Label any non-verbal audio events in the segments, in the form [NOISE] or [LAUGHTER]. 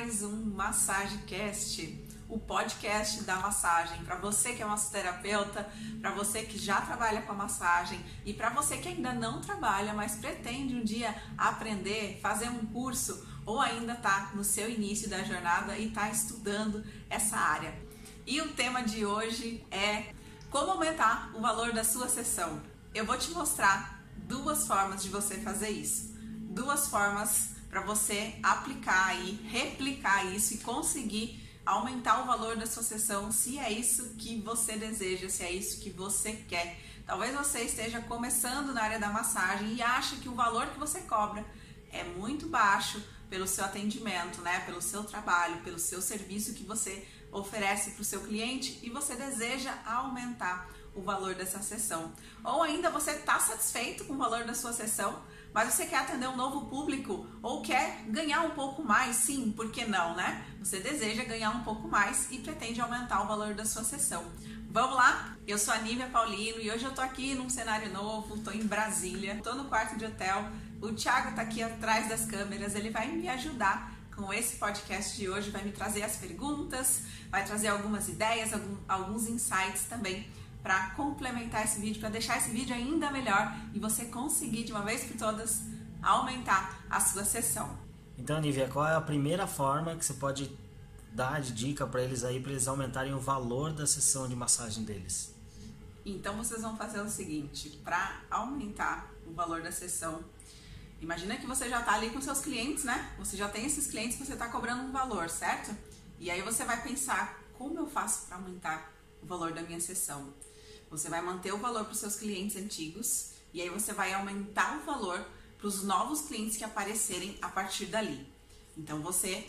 mais um MassageCast, o podcast da massagem. Para você que é massoterapeuta, para você que já trabalha com a massagem e para você que ainda não trabalha, mas pretende um dia aprender, fazer um curso ou ainda está no seu início da jornada e está estudando essa área. E o tema de hoje é como aumentar o valor da sua sessão. Eu vou te mostrar duas formas de você fazer isso. Duas formas para você aplicar e replicar isso e conseguir aumentar o valor da sua sessão, se é isso que você deseja, se é isso que você quer. Talvez você esteja começando na área da massagem e acha que o valor que você cobra é muito baixo pelo seu atendimento, né, pelo seu trabalho, pelo seu serviço que você oferece para o seu cliente e você deseja aumentar o valor dessa sessão. Ou ainda você está satisfeito com o valor da sua sessão, mas você quer atender um novo público ou quer ganhar um pouco mais, sim, por que não, né? Você deseja ganhar um pouco mais e pretende aumentar o valor da sua sessão. Vamos lá? Eu sou a Nívia Paulino e hoje eu tô aqui num cenário novo, tô em Brasília, tô no quarto de hotel. O Thiago tá aqui atrás das câmeras, ele vai me ajudar com esse podcast de hoje, vai me trazer as perguntas, vai trazer algumas ideias, alguns insights também para complementar esse vídeo, para deixar esse vídeo ainda melhor e você conseguir de uma vez por todas aumentar a sua sessão. Então, Nívia, qual é a primeira forma que você pode dar de dica para eles aí para eles aumentarem o valor da sessão de massagem deles? Então vocês vão fazer o seguinte, para aumentar o valor da sessão, imagina que você já está ali com seus clientes, né? Você já tem esses clientes você está cobrando um valor, certo? E aí você vai pensar, como eu faço para aumentar o valor da minha sessão? Você vai manter o valor para os seus clientes antigos e aí você vai aumentar o valor para os novos clientes que aparecerem a partir dali. Então você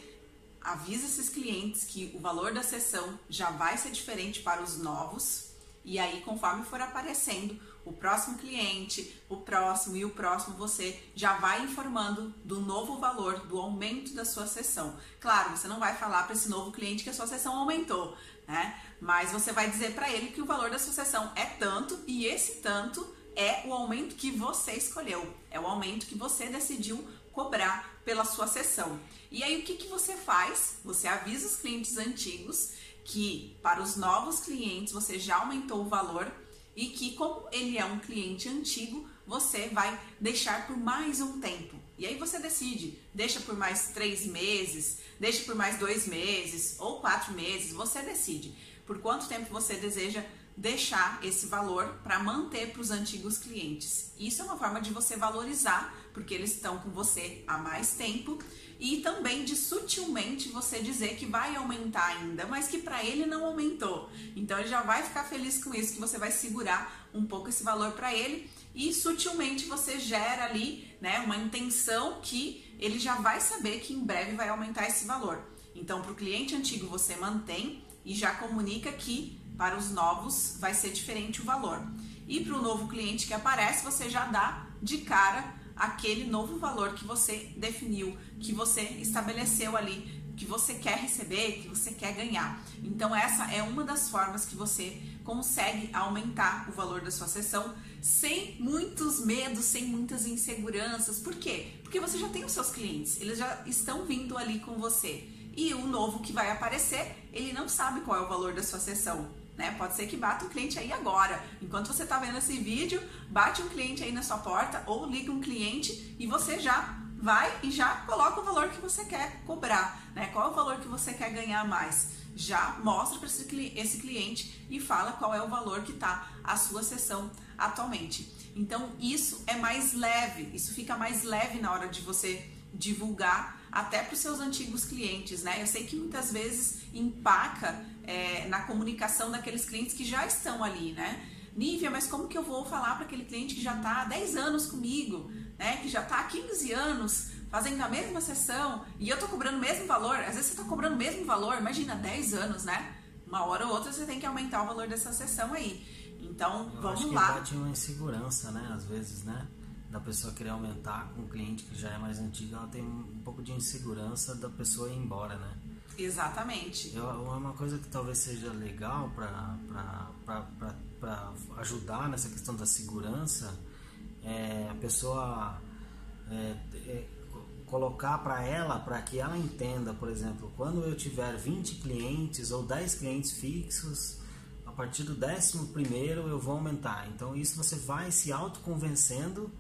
avisa esses clientes que o valor da sessão já vai ser diferente para os novos e aí conforme for aparecendo o próximo cliente, o próximo e o próximo, você já vai informando do novo valor, do aumento da sua sessão. Claro, você não vai falar para esse novo cliente que a sua sessão aumentou, né? Mas você vai dizer para ele que o valor da sua sessão é tanto e esse tanto é o aumento que você escolheu, é o aumento que você decidiu cobrar pela sua sessão. E aí o que, que você faz? Você avisa os clientes antigos que para os novos clientes você já aumentou o valor e que como ele é um cliente antigo, você vai deixar por mais um tempo. E aí você decide, deixa por mais três meses, deixa por mais dois meses ou quatro meses, você decide por quanto tempo você deseja deixar esse valor para manter para os antigos clientes. Isso é uma forma de você valorizar, porque eles estão com você há mais tempo, e também de sutilmente você dizer que vai aumentar ainda, mas que para ele não aumentou. Então ele já vai ficar feliz com isso, que você vai segurar um pouco esse valor para ele e sutilmente você gera ali, né, uma intenção que ele já vai saber que em breve vai aumentar esse valor. Então para o cliente antigo você mantém e já comunica que para os novos vai ser diferente o valor. E para o novo cliente que aparece, você já dá de cara aquele novo valor que você definiu, que você estabeleceu ali, que você quer receber, que você quer ganhar. Então essa é uma das formas que você consegue aumentar o valor da sua sessão sem muitos medos, sem muitas inseguranças. Por quê? Porque você já tem os seus clientes, eles já estão vindo ali com você. E o novo que vai aparecer, ele não sabe qual é o valor da sua sessão. Né? Pode ser que bata um cliente aí agora. Enquanto você está vendo esse vídeo, bate um cliente aí na sua porta ou liga um cliente e você já vai e já coloca o valor que você quer cobrar, né? Qual é o valor que você quer ganhar mais? Já mostra para esse cliente e fala qual é o valor que está a sua sessão atualmente. Então isso é mais leve, isso fica mais leve na hora de você divulgar até para os seus antigos clientes, né? Eu sei que muitas vezes empaca é, na comunicação daqueles clientes que já estão ali, né? Nívia, mas como que eu vou falar para aquele cliente que já está há 10 anos comigo, né? Que já está há 15 anos fazendo a mesma sessão e eu estou cobrando o mesmo valor? Às vezes você está cobrando o mesmo valor, imagina, 10 anos, né? Uma hora ou outra você tem que aumentar o valor dessa sessão aí. Então, eu vamos acho que lá. Bate uma insegurança, né? Às vezes, né? da pessoa querer aumentar com um cliente que já é mais antigo, ela tem um pouco de insegurança da pessoa ir embora, né? Exatamente. Eu, uma coisa que talvez seja legal para ajudar nessa questão da segurança é a pessoa é, é, colocar para ela, para que ela entenda, por exemplo, quando eu tiver 20 clientes ou 10 clientes fixos, a partir do décimo primeiro eu vou aumentar. Então isso você vai se autoconvencendo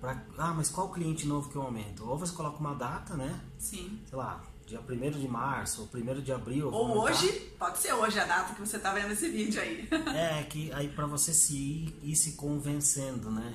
para ah, mas qual cliente novo que eu aumento? Ou você coloca uma data, né? Sim. Sei lá, dia 1 de março ou 1 de abril. Ou hoje, pode ser hoje a data que você está vendo esse vídeo aí. [LAUGHS] é, que aí para você se ir, ir se convencendo, né?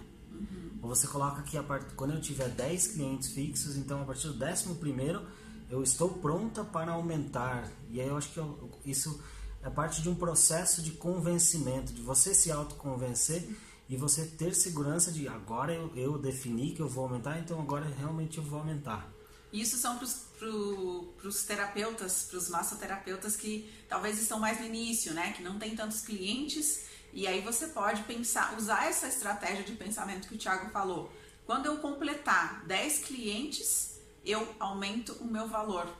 Ou você coloca que a part... quando eu tiver 10 clientes fixos, então a partir do 11 primeiro eu estou pronta para aumentar. E aí eu acho que eu, isso é parte de um processo de convencimento, de você se autoconvencer e você ter segurança de agora eu, eu defini que eu vou aumentar, então agora realmente eu vou aumentar. Isso são para os terapeutas, para os massoterapeutas que talvez estão mais no início, né? Que não tem tantos clientes e aí você pode pensar, usar essa estratégia de pensamento que o Thiago falou. Quando eu completar 10 clientes, eu aumento o meu valor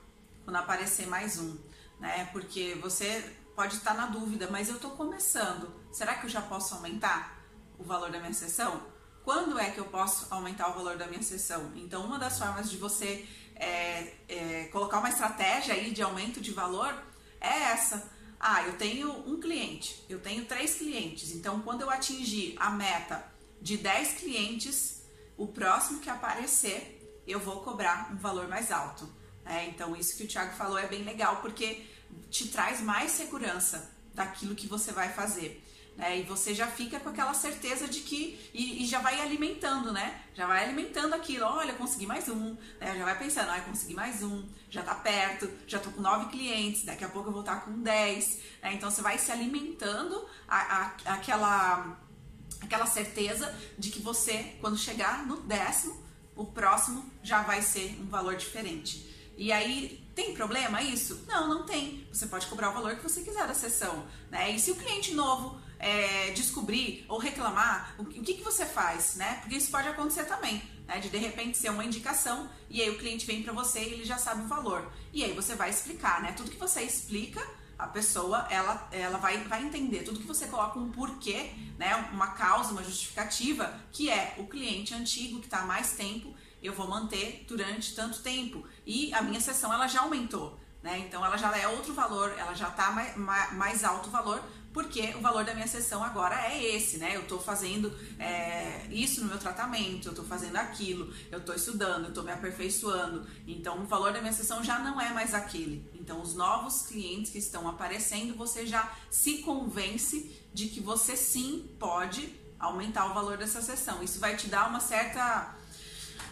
quando aparecer mais um, né? Porque você pode estar na dúvida, mas eu estou começando. Será que eu já posso aumentar o valor da minha sessão? Quando é que eu posso aumentar o valor da minha sessão? Então, uma das formas de você é, é, colocar uma estratégia aí de aumento de valor é essa ah, eu tenho um cliente, eu tenho três clientes, então quando eu atingir a meta de 10 clientes, o próximo que aparecer, eu vou cobrar um valor mais alto. É, então, isso que o Thiago falou é bem legal porque te traz mais segurança daquilo que você vai fazer. Né? E você já fica com aquela certeza de que. E, e, já vai alimentando, né? Já vai alimentando aquilo. Olha, consegui mais um. Né? Já vai pensando, ah, consegui mais um. Já tá perto. Já tô com nove clientes. Daqui a pouco eu vou estar com dez. Né? Então você vai se alimentando a, a, aquela, aquela certeza de que você, quando chegar no décimo, o próximo já vai ser um valor diferente. E aí, tem problema isso? Não, não tem. Você pode cobrar o valor que você quiser da sessão. Né? E se o cliente novo é, descobrir ou reclamar, o, que, que você faz, né? Porque isso pode acontecer também, né? De de repente ser uma indicação e aí o cliente vem para você e ele já sabe o valor. E aí você vai explicar, né? Tudo que você explica, a pessoa ela, ela vai, vai entender. Tudo que você coloca um porquê, né? Uma causa, uma justificativa, que é o cliente antigo que está há mais tempo, eu vou manter durante tanto tempo. E a minha sessão ela já aumentou. Né? Então ela já é outro valor, ela já está mais, mais alto valor, porque o valor da minha sessão agora é esse, né? Eu estou fazendo é, isso no meu tratamento, eu estou fazendo aquilo, eu estou estudando, eu estou me aperfeiçoando. Então, o valor da minha sessão já não é mais aquele. Então, os novos clientes que estão aparecendo, você já se convence de que você sim pode aumentar o valor dessa sessão. Isso vai te dar uma certa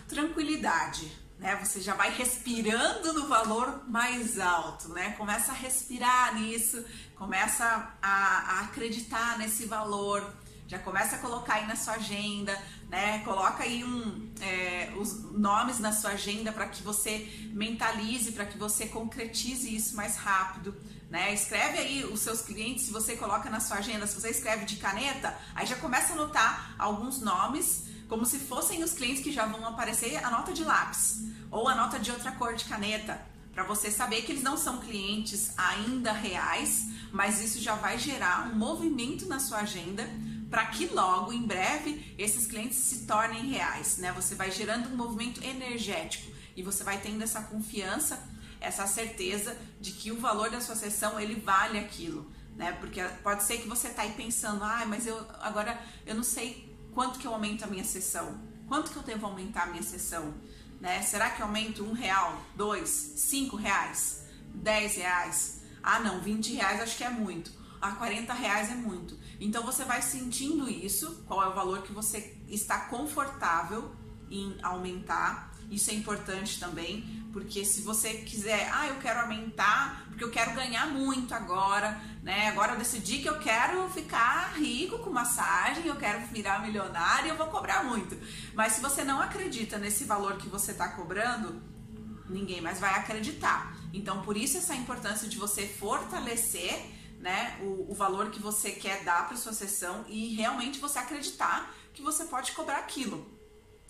tranquilidade, né? Você já vai respirando no valor mais alto, né? Começa a respirar nisso, começa a, a, acreditar nesse valor, já começa a colocar aí na sua agenda, né? Coloca aí um, é, os nomes na sua agenda para que você mentalize, para que você concretize isso mais rápido. Né? Escreve aí os seus clientes, se você coloca na sua agenda, se você escreve de caneta, aí já começa a anotar alguns nomes como se fossem os clientes que já vão aparecer a nota de lápis ou a nota de outra cor de caneta, para você saber que eles não são clientes ainda reais, mas isso já vai gerar um movimento na sua agenda para que logo, em breve, esses clientes se tornem reais, né? Você vai gerando um movimento energético e você vai tendo essa confiança, essa certeza de que o valor da sua sessão ele vale aquilo, né? Porque pode ser que você tá aí pensando, ah, mas eu agora eu não sei quanto que eu aumento a minha sessão? Quanto que eu devo aumentar a minha sessão? Né? Será que eu aumento um real, dois, cinco reais, dez reais? Ah, não, 20 reais acho que é muito. Ah, 40 reais é muito. Então você vai sentindo isso, qual é o valor que você está confortável em aumentar. Isso é importante também, porque se você quiser, ah, eu quero aumentar, porque eu quero ganhar muito agora, né? Agora eu decidi que eu quero ficar rico com massagem, eu quero virar milionário, eu vou cobrar muito. Mas se você não acredita nesse valor que você está cobrando, ninguém mais vai acreditar. Então, por isso essa importância de você fortalecer, né, o, o valor que você quer dar para sua sessão e realmente você acreditar que você pode cobrar aquilo.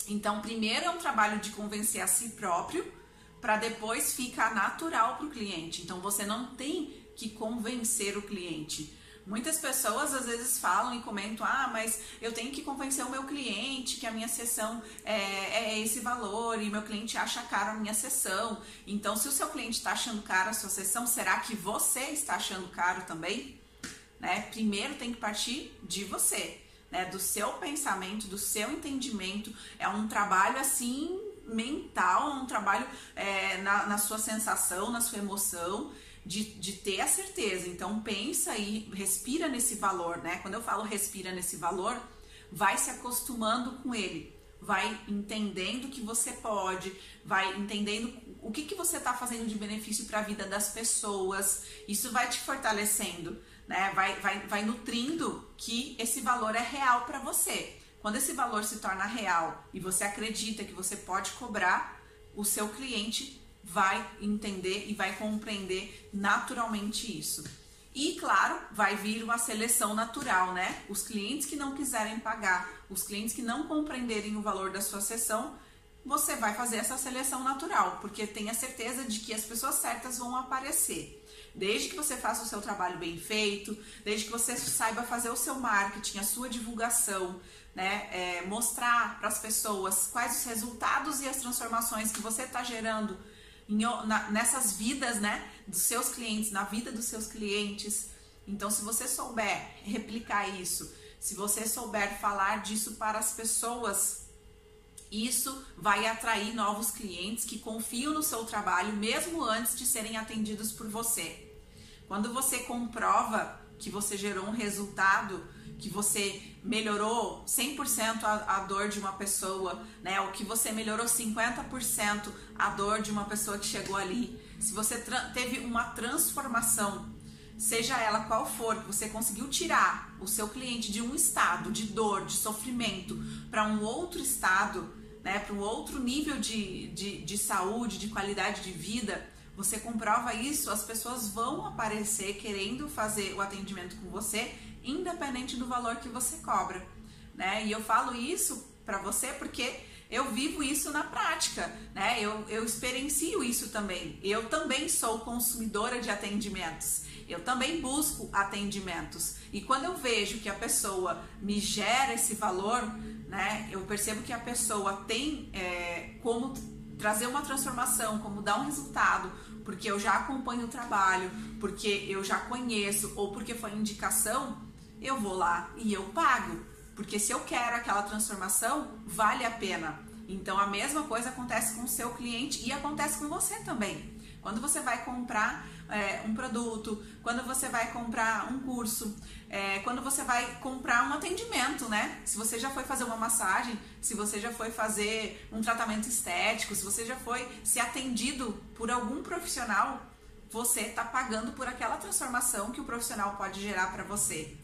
Então, primeiro é um trabalho de convencer a si próprio para depois ficar natural para o cliente. Então você não tem que convencer o cliente. Muitas pessoas às vezes falam e comentam: ah, mas eu tenho que convencer o meu cliente que a minha sessão é, é esse valor e meu cliente acha caro a minha sessão. Então, se o seu cliente está achando caro a sua sessão, será que você está achando caro também? Né? Primeiro tem que partir de você, né? do seu pensamento, do seu entendimento. É um trabalho assim mental, um trabalho é, na, na sua sensação, na sua emoção de, de ter a certeza. Então pensa e respira nesse valor, né? Quando eu falo respira nesse valor, vai se acostumando com ele, vai entendendo que você pode, vai entendendo o que, que você está fazendo de benefício para a vida das pessoas. Isso vai te fortalecendo, né? Vai, vai, vai nutrindo que esse valor é real para você. Quando esse valor se torna real e você acredita que você pode cobrar, o seu cliente vai entender e vai compreender naturalmente isso. E claro, vai vir uma seleção natural, né? Os clientes que não quiserem pagar, os clientes que não compreenderem o valor da sua sessão, você vai fazer essa seleção natural, porque tenha certeza de que as pessoas certas vão aparecer. Desde que você faça o seu trabalho bem feito, desde que você saiba fazer o seu marketing, a sua divulgação, né? É, mostrar para as pessoas quais os resultados e as transformações que você está gerando em, na, nessas vidas, né, dos seus clientes, na vida dos seus clientes. Então, se você souber replicar isso, se você souber falar disso para as pessoas, isso vai atrair novos clientes que confiam no seu trabalho mesmo antes de serem atendidos por você. Quando você comprova que você gerou um resultado, que você melhorou 100% a, a dor de uma pessoa, né? Ou que você melhorou 50% a dor de uma pessoa que chegou ali. Se você teve uma transformação, seja ela qual for, que você conseguiu tirar o seu cliente de um estado de dor, de sofrimento, para um outro estado, né? Para um outro nível de, de, de saúde, de qualidade de vida, você comprova isso, as pessoas vão aparecer querendo fazer o atendimento com você independente do valor que você cobra, né? E eu falo isso para você porque eu vivo isso na prática, né? Eu, eu experiencio isso também. Eu também sou consumidora de atendimentos. Eu também busco atendimentos. E quando eu vejo que a pessoa me gera esse valor, né? Eu percebo que a pessoa tem é, como trazer uma transformação, como dar um resultado, porque eu já acompanho o trabalho, porque eu já conheço ou porque foi indicação, eu vou lá e eu pago. Porque se eu quero aquela transformação, vale a pena. Então a mesma coisa acontece com o seu cliente e acontece com você também. Quando você vai comprar é, um produto, quando você vai comprar um curso, é, quando você vai comprar um atendimento, né? Se você já foi fazer uma massagem, se você já foi fazer um tratamento estético, se você já foi ser atendido por algum profissional, você está pagando por aquela transformação que o profissional pode gerar para você.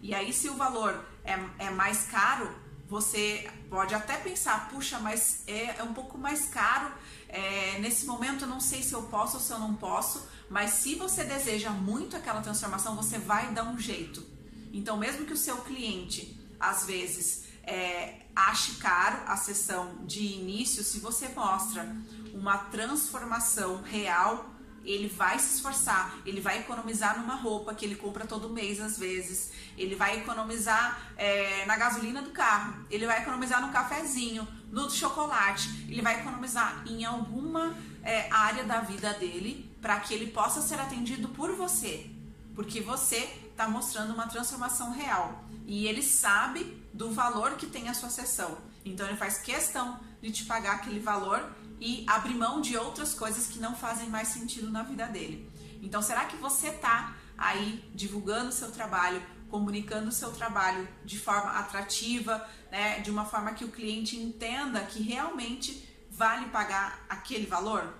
E aí, se o valor é, é mais caro, você pode até pensar, puxa, mas é, é um pouco mais caro. É, nesse momento eu não sei se eu posso ou se eu não posso, mas se você deseja muito aquela transformação, você vai dar um jeito. Então, mesmo que o seu cliente, às vezes, é, ache caro a sessão de início, se você mostra uma transformação real, ele vai se esforçar, ele vai economizar numa roupa que ele compra todo mês às vezes, ele vai economizar é, na gasolina do carro, ele vai economizar no cafezinho, no chocolate, ele vai economizar em alguma é, área da vida dele para que ele possa ser atendido por você, porque você está mostrando uma transformação real. E ele sabe do valor que tem a sua sessão, então ele faz questão de te pagar aquele valor e abrir mão de outras coisas que não fazem mais sentido na vida dele. Então, será que você está aí divulgando o seu trabalho, comunicando o seu trabalho de forma atrativa, né, de uma forma que o cliente entenda que realmente vale pagar aquele valor?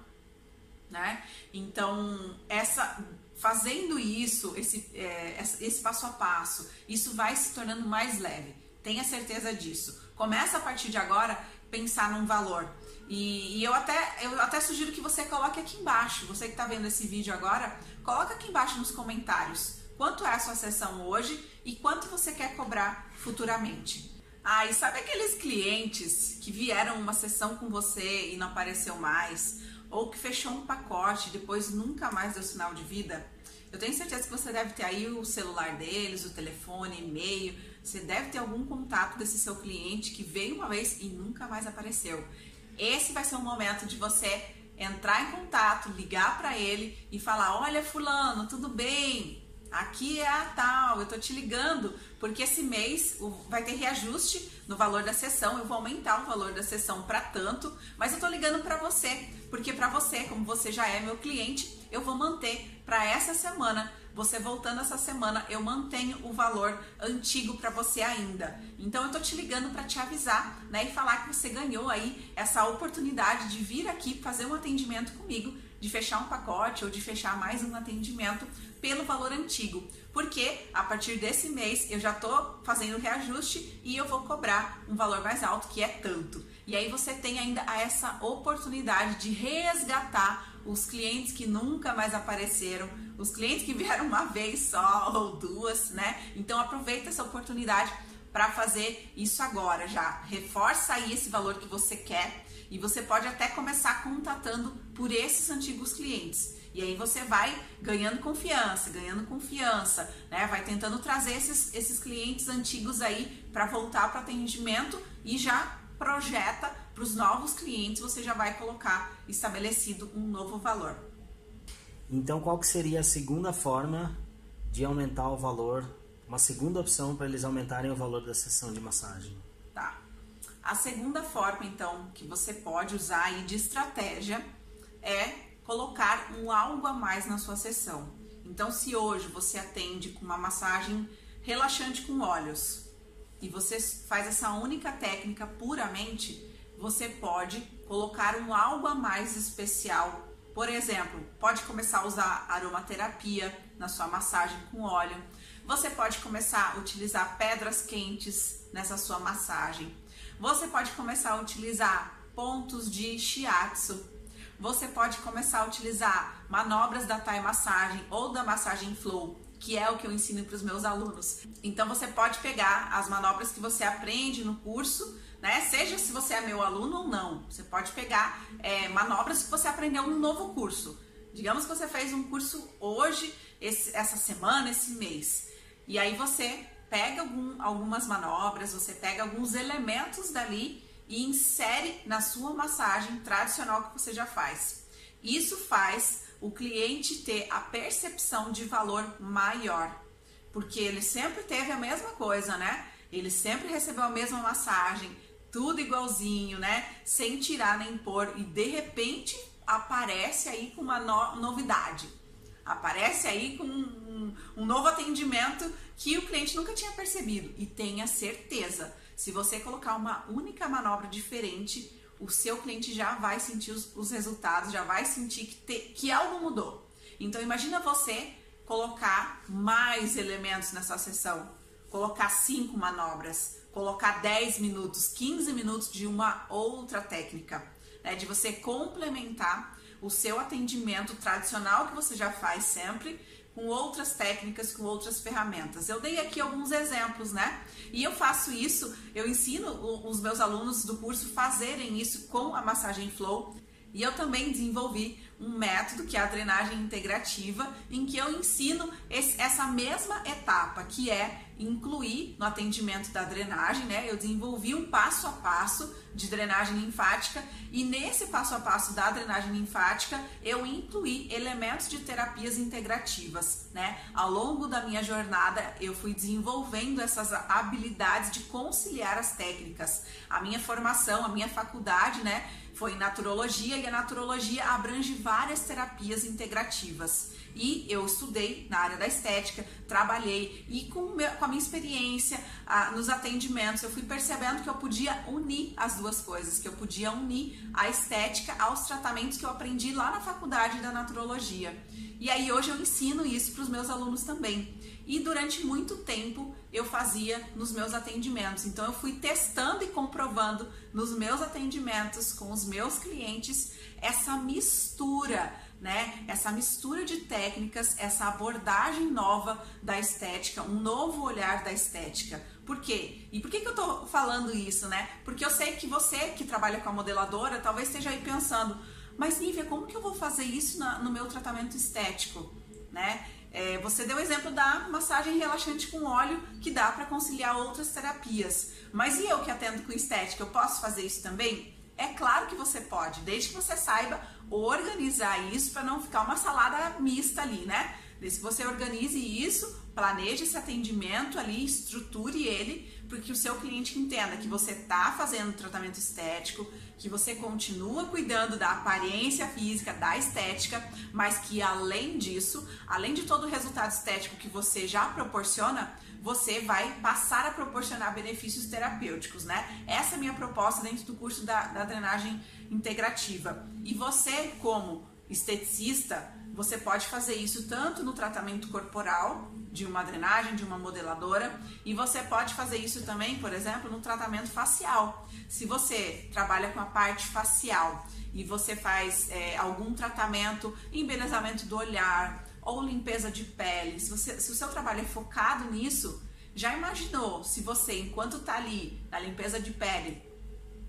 Né? Então, essa fazendo isso, esse, é, esse passo a passo, isso vai se tornando mais leve. Tenha certeza disso. Começa a partir de agora pensar num valor. E, e, eu, até, eu até sugiro que você coloque aqui embaixo, você que está vendo esse vídeo agora, coloca aqui embaixo nos comentários quanto é a sua sessão hoje e quanto você quer cobrar futuramente. Ah, e sabe aqueles clientes que vieram uma sessão com você e não apareceu mais? Ou que fechou um pacote e depois nunca mais deu sinal de vida? Eu tenho certeza que você deve ter aí o celular deles, o telefone, e-mail. Você deve ter algum contato desse seu cliente que veio uma vez e nunca mais apareceu. Esse vai ser o momento de você entrar em contato, ligar para ele e falar: "Olha, fulano, tudo bem? Aqui é a tal, eu tô te ligando porque esse mês vai ter reajuste no valor da sessão, eu vou aumentar o valor da sessão para tanto, mas eu tô ligando para você, porque para você, como você já é meu cliente, eu vou manter para essa semana. Você voltando essa semana, eu mantenho o valor antigo para você ainda. Então eu tô te ligando para te avisar, né, e falar que você ganhou aí essa oportunidade de vir aqui fazer um atendimento comigo, de fechar um pacote ou de fechar mais um atendimento pelo valor antigo, porque a partir desse mês eu já estou fazendo reajuste e eu vou cobrar um valor mais alto, que é tanto. E aí você tem ainda essa oportunidade de resgatar os clientes que nunca mais apareceram, os clientes que vieram uma vez só ou duas, né? Então aproveita essa oportunidade para fazer isso agora já. Reforça aí esse valor que você quer e você pode até começar contatando por esses antigos clientes. E aí você vai ganhando confiança, ganhando confiança, né? Vai tentando trazer esses, esses clientes antigos aí para voltar para atendimento e já projeta para os novos clientes, você já vai colocar estabelecido um novo valor. Então, qual que seria a segunda forma de aumentar o valor, uma segunda opção para eles aumentarem o valor da sessão de massagem? Tá. A segunda forma, então, que você pode usar aí de estratégia é colocar um algo a mais na sua sessão. Então, se hoje você atende com uma massagem relaxante com óleos e você faz essa única técnica puramente, você pode colocar um algo a mais especial. Por exemplo, pode começar a usar aromaterapia na sua massagem com óleo. Você pode começar a utilizar pedras quentes nessa sua massagem. Você pode começar a utilizar pontos de shiatsu você pode começar a utilizar manobras da Thai Massagem ou da Massagem Flow, que é o que eu ensino para os meus alunos. Então você pode pegar as manobras que você aprende no curso, né? Seja se você é meu aluno ou não. Você pode pegar é, manobras que você aprendeu no novo curso. Digamos que você fez um curso hoje, esse, essa semana, esse mês. E aí você pega algum, algumas manobras, você pega alguns elementos dali e insere na sua massagem tradicional que você já faz. Isso faz o cliente ter a percepção de valor maior, porque ele sempre teve a mesma coisa, né? Ele sempre recebeu a mesma massagem, tudo igualzinho, né? Sem tirar nem pôr, e de repente aparece aí com uma no novidade. Aparece aí com um, um novo atendimento que o cliente nunca tinha percebido. E tenha certeza, se você colocar uma única manobra diferente, o seu cliente já vai sentir os, os resultados, já vai sentir que, te, que algo mudou. Então imagina você colocar mais elementos nessa sessão, colocar cinco manobras, colocar 10 minutos, 15 minutos de uma outra técnica, né? de você complementar o seu atendimento tradicional que você já faz sempre com outras técnicas, com outras ferramentas. Eu dei aqui alguns exemplos, né? E eu faço isso, eu ensino os meus alunos do curso fazerem isso com a massagem flow. E eu também desenvolvi um método que é a drenagem integrativa, em que eu ensino esse, essa mesma etapa, que é incluir no atendimento da drenagem, né? Eu desenvolvi um passo a passo de drenagem linfática e nesse passo a passo da drenagem linfática eu incluí elementos de terapias integrativas, né? Ao longo da minha jornada eu fui desenvolvendo essas habilidades de conciliar as técnicas. A minha formação, a minha faculdade, né? Foi em naturologia e a naturologia abrange várias terapias integrativas. E eu estudei na área da estética, trabalhei e com, meu, com a minha experiência nos atendimentos, eu fui percebendo que eu podia unir as duas coisas, que eu podia unir a estética aos tratamentos que eu aprendi lá na faculdade da naturologia. E aí hoje eu ensino isso para os meus alunos também. E durante muito tempo eu fazia nos meus atendimentos. Então eu fui testando e comprovando nos meus atendimentos com os meus clientes essa mistura né? Essa mistura de técnicas, essa abordagem nova da estética, um novo olhar da estética. Por quê? E por que, que eu tô falando isso, né? Porque eu sei que você que trabalha com a modeladora talvez esteja aí pensando, mas Nívia, como que eu vou fazer isso na, no meu tratamento estético, né? É, você deu o exemplo da massagem relaxante com óleo, que dá para conciliar outras terapias. Mas e eu que atendo com estética, eu posso fazer isso também? É claro que você pode, desde que você saiba organizar isso para não ficar uma salada mista ali, né? Desde que você organize isso, planeje esse atendimento ali, estruture ele, porque o seu cliente entenda que você está fazendo tratamento estético, que você continua cuidando da aparência física, da estética, mas que além disso, além de todo o resultado estético que você já proporciona, você vai passar a proporcionar benefícios terapêuticos, né? Essa é a minha proposta dentro do curso da, da drenagem integrativa. E você, como esteticista, você pode fazer isso tanto no tratamento corporal, de uma drenagem, de uma modeladora, e você pode fazer isso também, por exemplo, no tratamento facial. Se você trabalha com a parte facial e você faz é, algum tratamento, embelezamento do olhar ou limpeza de pele, se, você, se o seu trabalho é focado nisso, já imaginou se você, enquanto tá ali na limpeza de pele,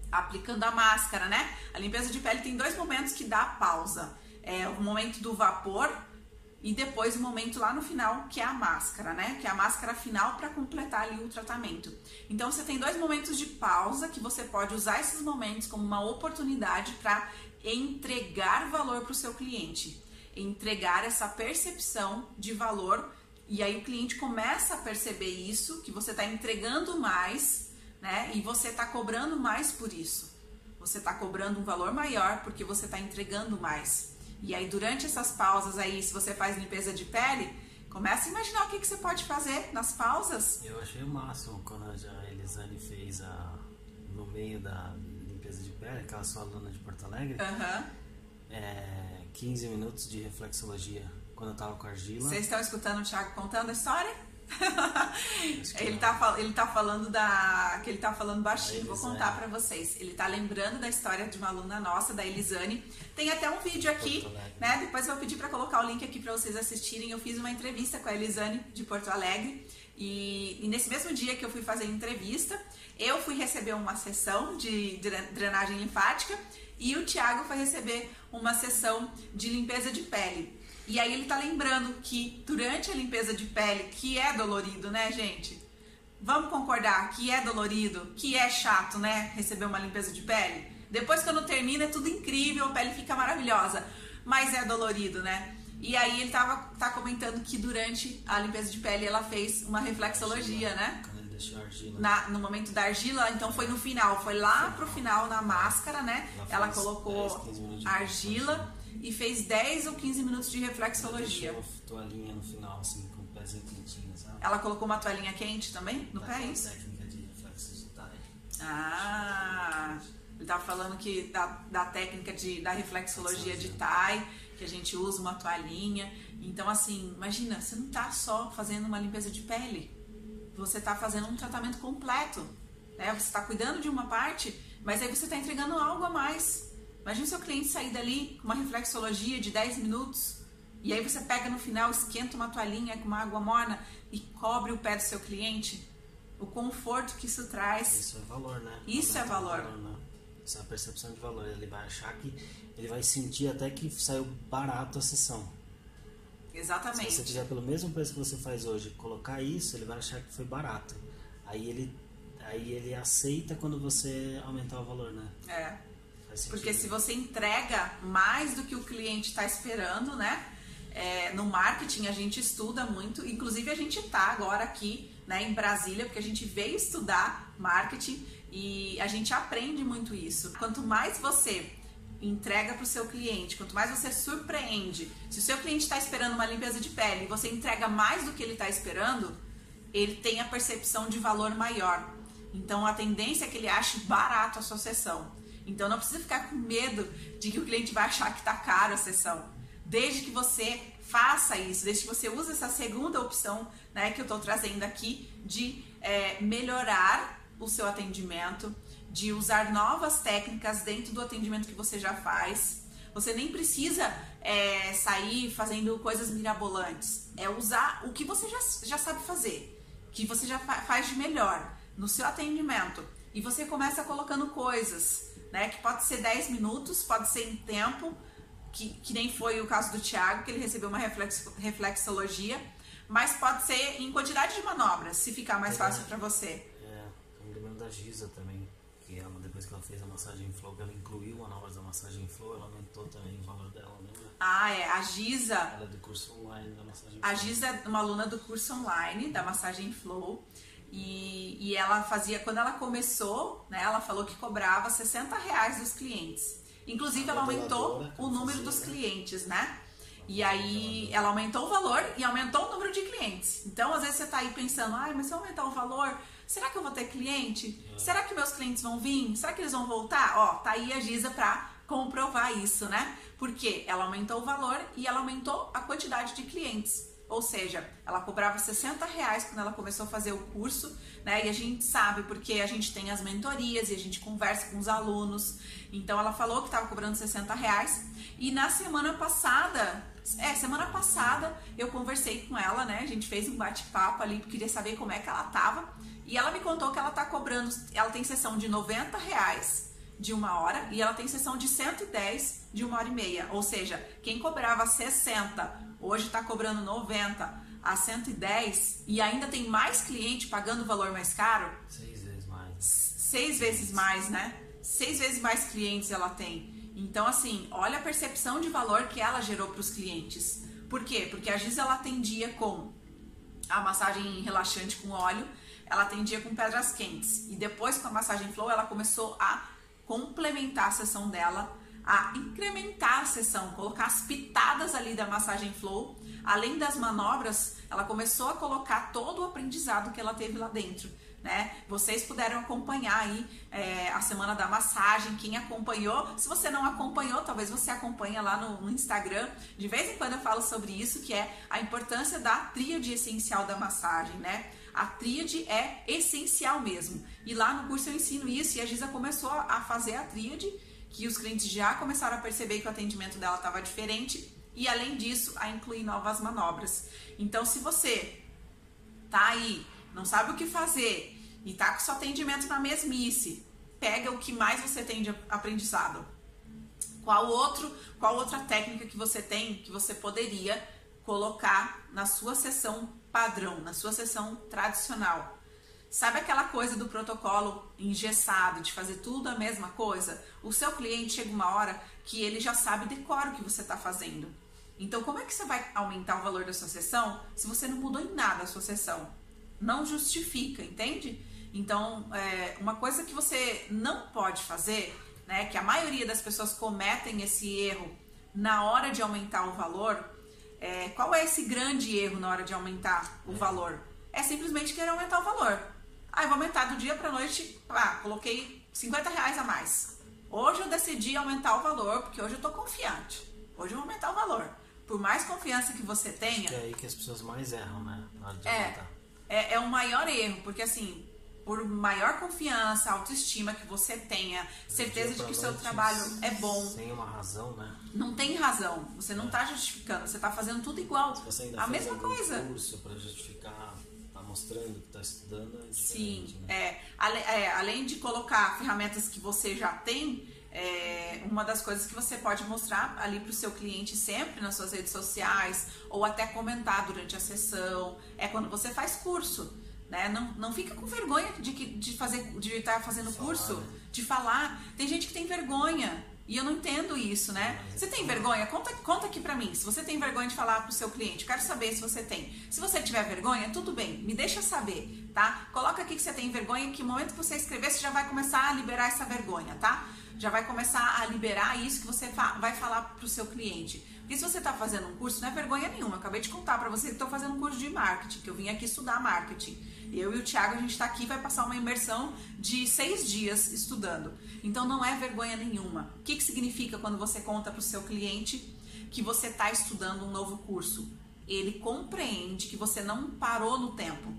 aplicando a máscara, né? A limpeza de pele tem dois momentos que dá pausa é, o momento do vapor e depois o momento lá no final, que é a máscara, né? Que é a máscara final para completar ali o tratamento. Então você tem dois momentos de pausa que você pode usar esses momentos como uma oportunidade para entregar valor para o seu cliente, entregar essa percepção de valor e aí o cliente começa a perceber isso, que você está entregando mais, né? E você está cobrando mais por isso. Você está cobrando um valor maior porque você está entregando mais. E aí, durante essas pausas aí, se você faz limpeza de pele, começa a imaginar o que, que você pode fazer nas pausas. Eu achei o máximo quando a Elisane fez a, no meio da limpeza de pele, aquela sua aluna de Porto Alegre, uhum. é, 15 minutos de reflexologia, quando eu tava com argila. Vocês estão escutando o Thiago contando a história? Ele, tá, ele tá falando da. que ele tá falando baixinho, vou contar para vocês. Ele tá lembrando da história de uma aluna nossa, da Elisane. Tem até um vídeo aqui, né? Depois eu vou pedir para colocar o link aqui para vocês assistirem. Eu fiz uma entrevista com a Elisane de Porto Alegre. E, e, nesse mesmo dia que eu fui fazer a entrevista, eu fui receber uma sessão de drenagem linfática e o Thiago foi receber uma sessão de limpeza de pele. E aí ele tá lembrando que durante a limpeza de pele, que é dolorido, né, gente? Vamos concordar que é dolorido, que é chato, né? Receber uma limpeza de pele. Depois quando termina é tudo incrível, a pele fica maravilhosa, mas é dolorido, né? E aí ele tava tá comentando que durante a limpeza de pele ela fez uma reflexologia, né? Na, no momento da argila, então foi no final, foi lá pro final na máscara, né? Ela colocou argila e fez 10 ou 15 minutos de reflexologia. Uma toalhinha no final, assim, com o pezinho quentinho, sabe? Ela colocou uma toalhinha quente também no pé, é isso? técnica de reflexo Ah, ele tava falando que da, da técnica de, da reflexologia de Thai, que a gente usa uma toalhinha. Então, assim, imagina, você não tá só fazendo uma limpeza de pele, você tá fazendo um tratamento completo. Né? Você está cuidando de uma parte, mas aí você está entregando algo a mais. Imagina o seu cliente sair dali com uma reflexologia de 10 minutos e aí você pega no final, esquenta uma toalhinha com uma água morna e cobre o pé do seu cliente. O conforto que isso traz. Isso é valor, né? Isso é valor. valor né? Isso é a percepção de valor. Ele vai achar que ele vai sentir até que saiu barato a sessão. Exatamente. Se você tiver pelo mesmo preço que você faz hoje, colocar isso, ele vai achar que foi barato. Aí ele, aí ele aceita quando você aumentar o valor, né? É. Porque se você entrega mais do que o cliente está esperando, né? É, no marketing a gente estuda muito, inclusive a gente está agora aqui né, em Brasília, porque a gente veio estudar marketing e a gente aprende muito isso. Quanto mais você entrega para o seu cliente, quanto mais você surpreende, se o seu cliente está esperando uma limpeza de pele e você entrega mais do que ele está esperando, ele tem a percepção de valor maior. Então a tendência é que ele ache barato a sua sessão. Então não precisa ficar com medo de que o cliente vai achar que está caro a sessão. Desde que você faça isso, desde que você use essa segunda opção né, que eu estou trazendo aqui de é, melhorar o seu atendimento, de usar novas técnicas dentro do atendimento que você já faz. Você nem precisa é, sair fazendo coisas mirabolantes. É usar o que você já, já sabe fazer, que você já faz de melhor no seu atendimento. E você começa colocando coisas né? Que pode ser 10 minutos, pode ser em tempo, que, que nem foi o caso do Tiago, que ele recebeu uma reflex, reflexologia, mas pode ser em quantidade de manobras, se ficar mais fácil para você. É, eu me lembro da Giza também, que ela, depois que ela fez a massagem flow, que ela incluiu manobras da massagem flow, ela aumentou também o valor dela, né? Ah, é. A Giza. Ela é do curso online da massagem A Giza é uma aluna do curso online da massagem flow. E, e ela fazia, quando ela começou, né, ela falou que cobrava 60 reais dos clientes. Inclusive, ela aumentou o número dos clientes, né? E aí ela aumentou o valor e aumentou o número de clientes. Então, às vezes você tá aí pensando, ai, mas se eu aumentar o valor, será que eu vou ter cliente? É. Será que meus clientes vão vir? Será que eles vão voltar? Ó, tá aí a Giza pra comprovar isso, né? Porque ela aumentou o valor e ela aumentou a quantidade de clientes. Ou seja, ela cobrava 60 reais quando ela começou a fazer o curso, né? E a gente sabe porque a gente tem as mentorias e a gente conversa com os alunos. Então ela falou que estava cobrando 60 reais. E na semana passada, é, semana passada eu conversei com ela, né? A gente fez um bate-papo ali, queria saber como é que ela tava. E ela me contou que ela tá cobrando, ela tem sessão de 90 reais de uma hora e ela tem sessão de 110 de uma hora e meia. Ou seja, quem cobrava 60 hoje está cobrando 90 a 110 e ainda tem mais cliente pagando o valor mais caro? Seis vezes mais. Seis vezes mais, né? Seis vezes mais clientes ela tem. Então, assim, olha a percepção de valor que ela gerou para os clientes. Por quê? Porque a Giz ela atendia com a massagem relaxante com óleo, ela atendia com pedras quentes. E depois, com a massagem flow, ela começou a complementar a sessão dela a incrementar a sessão, colocar as pitadas ali da massagem flow. Além das manobras, ela começou a colocar todo o aprendizado que ela teve lá dentro. Né? Vocês puderam acompanhar aí é, a semana da massagem, quem acompanhou. Se você não acompanhou, talvez você acompanhe lá no, no, Instagram. De vez em quando eu falo sobre isso, que é a importância da tríade essencial da massagem, né? A tríade é essencial mesmo. E lá no curso eu ensino isso e a Giza começou a fazer a tríade que os clientes já começaram a perceber que o atendimento dela estava diferente e além disso a incluir novas manobras. Então, se você tá aí, não sabe o que fazer e tá com seu atendimento na mesmice, pega o que mais você tem de aprendizado. Qual outro, qual outra técnica que você tem que você poderia colocar na sua sessão padrão, na sua sessão tradicional? Sabe aquela coisa do protocolo engessado, de fazer tudo a mesma coisa? O seu cliente chega uma hora que ele já sabe decora o que você está fazendo. Então, como é que você vai aumentar o valor da sua sessão se você não mudou em nada a sua sessão? Não justifica, entende? Então, é, uma coisa que você não pode fazer, né, que a maioria das pessoas cometem esse erro na hora de aumentar o valor, é, qual é esse grande erro na hora de aumentar o valor? É simplesmente querer aumentar o valor. Aí vou aumentar do dia para noite, ah, coloquei 50 reais a mais. Hoje eu decidi aumentar o valor, porque hoje eu tô confiante. Hoje eu vou aumentar o valor. Por mais confiança que você tenha. É aí que as pessoas mais erram, né? É, é, é o maior erro, porque assim, por maior confiança, autoestima que você tenha, certeza de que o seu trabalho é bom. Sem uma razão, né? Não tem razão. Você não está é. justificando, você está fazendo tudo igual. Se você ainda a mesma coisa. curso para justificar mostrando que está estudando é Sim, né? é, ale, é, além de colocar ferramentas que você já tem, é, uma das coisas que você pode mostrar ali para o seu cliente sempre nas suas redes sociais ou até comentar durante a sessão é quando você faz curso. Né? Não, não fica com vergonha de, de fazer de estar tá fazendo curso, né? de falar. Tem gente que tem vergonha. E eu não entendo isso, né? Você tem vergonha? Conta, conta aqui pra mim. Se você tem vergonha de falar pro seu cliente, quero saber se você tem. Se você tiver vergonha, tudo bem, me deixa saber, tá? Coloca aqui que você tem vergonha, que no momento que você escrever, você já vai começar a liberar essa vergonha, tá? Já vai começar a liberar isso que você vai falar pro seu cliente. Porque se você está fazendo um curso, não é vergonha nenhuma. Eu acabei de contar para você que estou fazendo um curso de marketing, que eu vim aqui estudar marketing. Eu e o Thiago, a gente está aqui vai passar uma imersão de seis dias estudando. Então não é vergonha nenhuma. O que, que significa quando você conta para o seu cliente que você está estudando um novo curso? Ele compreende que você não parou no tempo.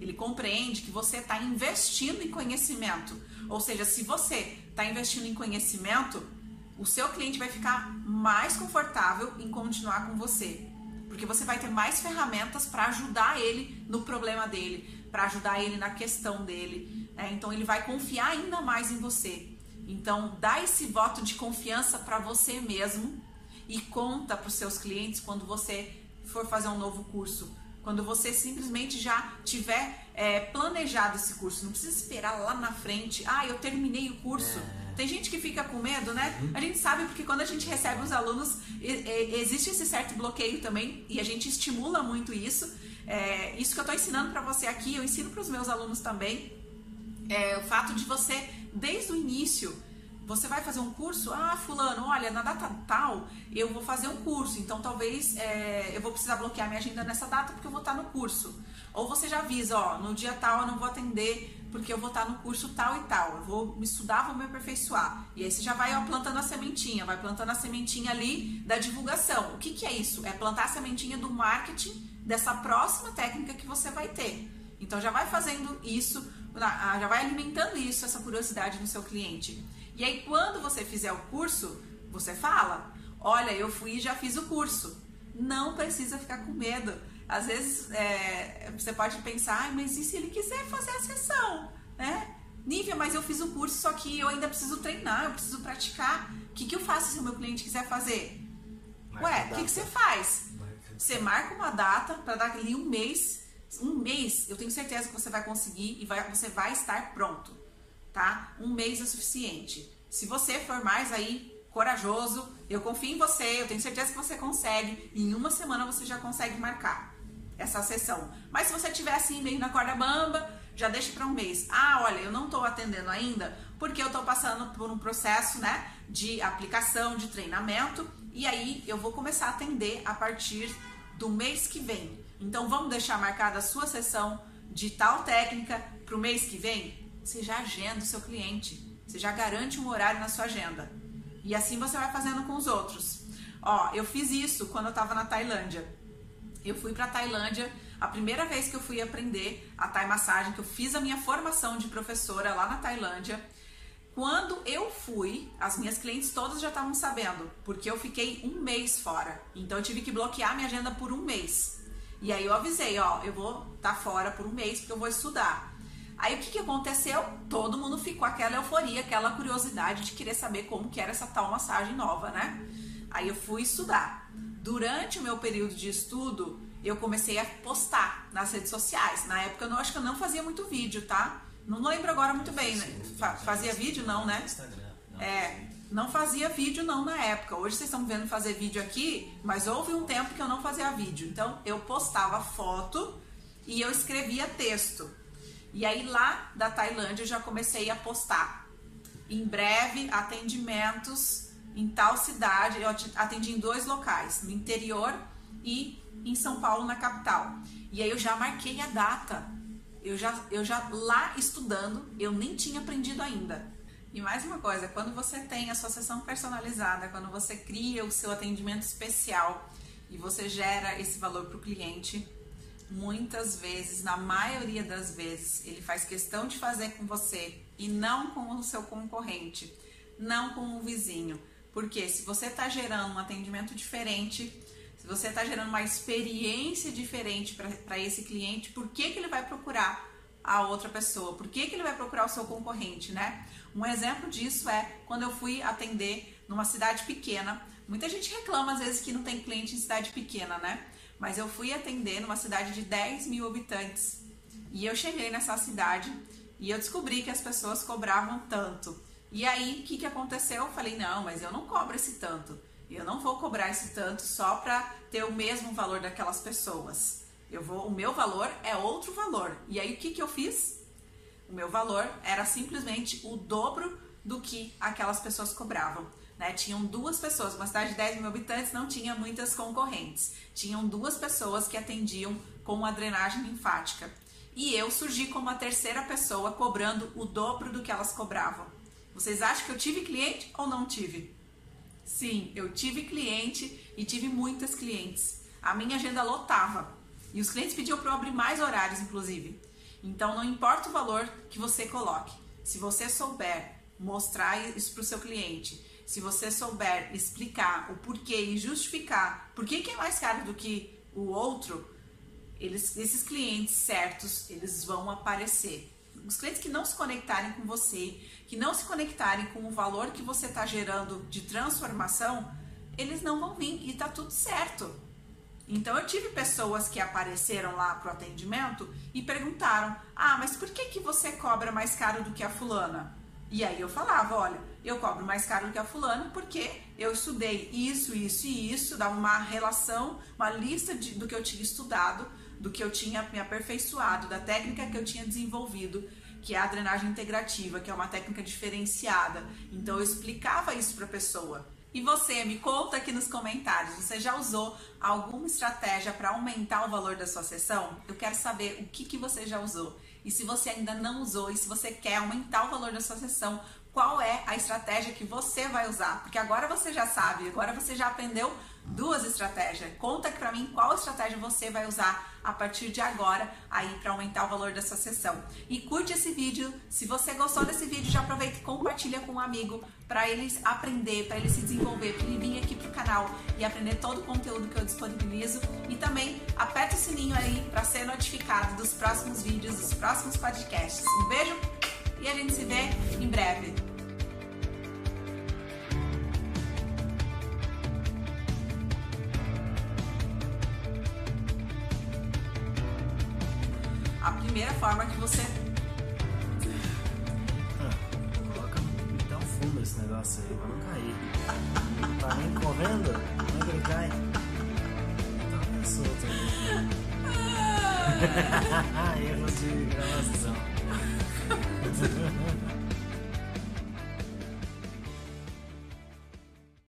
Ele compreende que você está investindo em conhecimento. Ou seja, se você está investindo em conhecimento, o seu cliente vai ficar mais confortável em continuar com você. Porque você vai ter mais ferramentas para ajudar ele no problema dele, para ajudar ele na questão dele. Né? Então ele vai confiar ainda mais em você. Então dá esse voto de confiança para você mesmo e conta para os seus clientes quando você for fazer um novo curso, quando você simplesmente já tiver é, planejado esse curso. Não precisa esperar lá na frente. Ah, eu terminei o curso. É. Tem gente que fica com medo, né? Uhum. A gente sabe porque quando a gente recebe os alunos, existe esse certo bloqueio também e a gente estimula muito isso. É, isso que eu estou ensinando para você aqui, eu ensino para os meus alunos também. É, o fato de você, desde o início, você vai fazer um curso? Ah, fulano, olha, na data tal eu vou fazer um curso, então talvez é, eu vou precisar bloquear minha agenda nessa data porque eu vou estar no curso. Ou você já avisa, ó, no dia tal eu não vou atender porque eu vou estar no curso tal e tal. Eu vou me estudar, vou me aperfeiçoar. E aí você já vai ó, plantando a sementinha, vai plantando a sementinha ali da divulgação. O que, que é isso? É plantar a sementinha do marketing dessa próxima técnica que você vai ter. Então já vai fazendo isso, já vai alimentando isso, essa curiosidade no seu cliente. E aí, quando você fizer o curso, você fala: Olha, eu fui e já fiz o curso. Não precisa ficar com medo. Às vezes é, você pode pensar, ah, mas e se ele quiser fazer a sessão? Né? Nívia, mas eu fiz o curso, só que eu ainda preciso treinar, eu preciso praticar. O que, que eu faço se o meu cliente quiser fazer? Marca Ué, o que, que você faz? Você marca uma data para dar ali um mês. Um mês, eu tenho certeza que você vai conseguir e vai, você vai estar pronto tá? Um mês é suficiente. Se você for mais aí corajoso, eu confio em você, eu tenho certeza que você consegue. Em uma semana você já consegue marcar essa sessão. Mas se você tiver assim meio na corda bamba, já deixa para um mês. Ah, olha, eu não estou atendendo ainda porque eu estou passando por um processo, né, de aplicação, de treinamento, e aí eu vou começar a atender a partir do mês que vem. Então vamos deixar marcada a sua sessão de tal técnica para o mês que vem? você já agenda o seu cliente. Você já garante um horário na sua agenda. E assim você vai fazendo com os outros. Ó, eu fiz isso quando eu estava na Tailândia. Eu fui para Tailândia, a primeira vez que eu fui aprender a Thai massagem, que eu fiz a minha formação de professora lá na Tailândia. Quando eu fui, as minhas clientes todas já estavam sabendo, porque eu fiquei um mês fora. Então eu tive que bloquear minha agenda por um mês. E aí eu avisei, ó, eu vou estar tá fora por um mês porque eu vou estudar. Aí o que, que aconteceu? Todo mundo ficou aquela euforia, aquela curiosidade de querer saber como que era essa tal massagem nova, né? Aí eu fui estudar. Durante o meu período de estudo, eu comecei a postar nas redes sociais. Na época eu não, acho que eu não fazia muito vídeo, tá? Não lembro agora muito bem, né? Fazia vídeo não, né? É, não fazia vídeo não na época. Hoje vocês estão vendo fazer vídeo aqui, mas houve um tempo que eu não fazia vídeo. Então eu postava foto e eu escrevia texto. E aí lá da Tailândia eu já comecei a postar. Em breve, atendimentos em tal cidade. Eu atendi em dois locais, no interior e em São Paulo, na capital. E aí eu já marquei a data. Eu já, eu já lá estudando, eu nem tinha aprendido ainda. E mais uma coisa, quando você tem a sua sessão personalizada, quando você cria o seu atendimento especial e você gera esse valor para o cliente, muitas vezes, na maioria das vezes, ele faz questão de fazer com você e não com o seu concorrente, não com o vizinho. Porque se você está gerando um atendimento diferente, se você está gerando uma experiência diferente para esse cliente, por que, que ele vai procurar a outra pessoa? Por que, que ele vai procurar o seu concorrente, né? Um exemplo disso é quando eu fui atender numa cidade pequena. Muita gente reclama às vezes que não tem cliente em cidade pequena, né? mas eu fui atender numa cidade de 10 mil habitantes. E eu cheguei nessa cidade e eu descobri que as pessoas cobravam tanto. E aí, o que, que aconteceu? Eu falei, não, mas eu não cobro esse tanto. Eu não vou cobrar esse tanto só para ter o mesmo valor daquelas pessoas. Eu vou, o meu valor é outro valor. E aí, o que, que eu fiz? O meu valor era simplesmente o dobro do que aquelas pessoas cobravam. Né? Tinham duas pessoas, uma cidade de 10 mil habitantes não tinha muitas concorrentes. Tinham duas pessoas que atendiam com a drenagem linfática. E eu surgi como a terceira pessoa cobrando o dobro do que elas cobravam. Vocês acham que eu tive cliente ou não tive? Sim, eu tive cliente e tive muitas clientes. A minha agenda lotava. E os clientes pediam para eu abrir mais horários, inclusive. Então, não importa o valor que você coloque. Se você souber mostrar isso para o seu cliente, se você souber explicar o porquê e justificar por que, é mais caro do que o outro, eles, esses clientes certos, eles vão aparecer. Os clientes que não se conectarem com você, que não se conectarem com o valor que você está gerando de transformação, eles não vão vir e tá tudo certo. Então eu tive pessoas que apareceram lá pro atendimento e perguntaram: "Ah, mas por que que você cobra mais caro do que a fulana?" E aí eu falava, olha, eu cobro mais caro do que a fulana porque eu estudei isso, isso e isso, dava uma relação, uma lista de, do que eu tinha estudado, do que eu tinha me aperfeiçoado, da técnica que eu tinha desenvolvido, que é a drenagem integrativa, que é uma técnica diferenciada. Então eu explicava isso para a pessoa. E você, me conta aqui nos comentários, você já usou alguma estratégia para aumentar o valor da sua sessão? Eu quero saber o que, que você já usou. E se você ainda não usou, e se você quer aumentar o valor da sua sessão, qual é a estratégia que você vai usar? Porque agora você já sabe, agora você já aprendeu duas estratégias. Conta aqui para mim qual estratégia você vai usar a partir de agora aí para aumentar o valor da sua sessão. E curte esse vídeo. Se você gostou desse vídeo, já aproveita e compartilha com um amigo para ele aprender, para ele se desenvolver, para ele vir aqui pro canal e aprender todo o conteúdo que eu disponibilizo. E também aperta o sininho aí para ser notificado dos próximos vídeos, dos próximos podcasts. Um beijo e a gente se vê em breve. Primeira forma que você. Ah, coloca então fundo esse negócio aí pra não cair. Não tá nem correndo, como é que ele cai? Tá meio solto aí. [LAUGHS] [LAUGHS] Erros de gravação. [LAUGHS]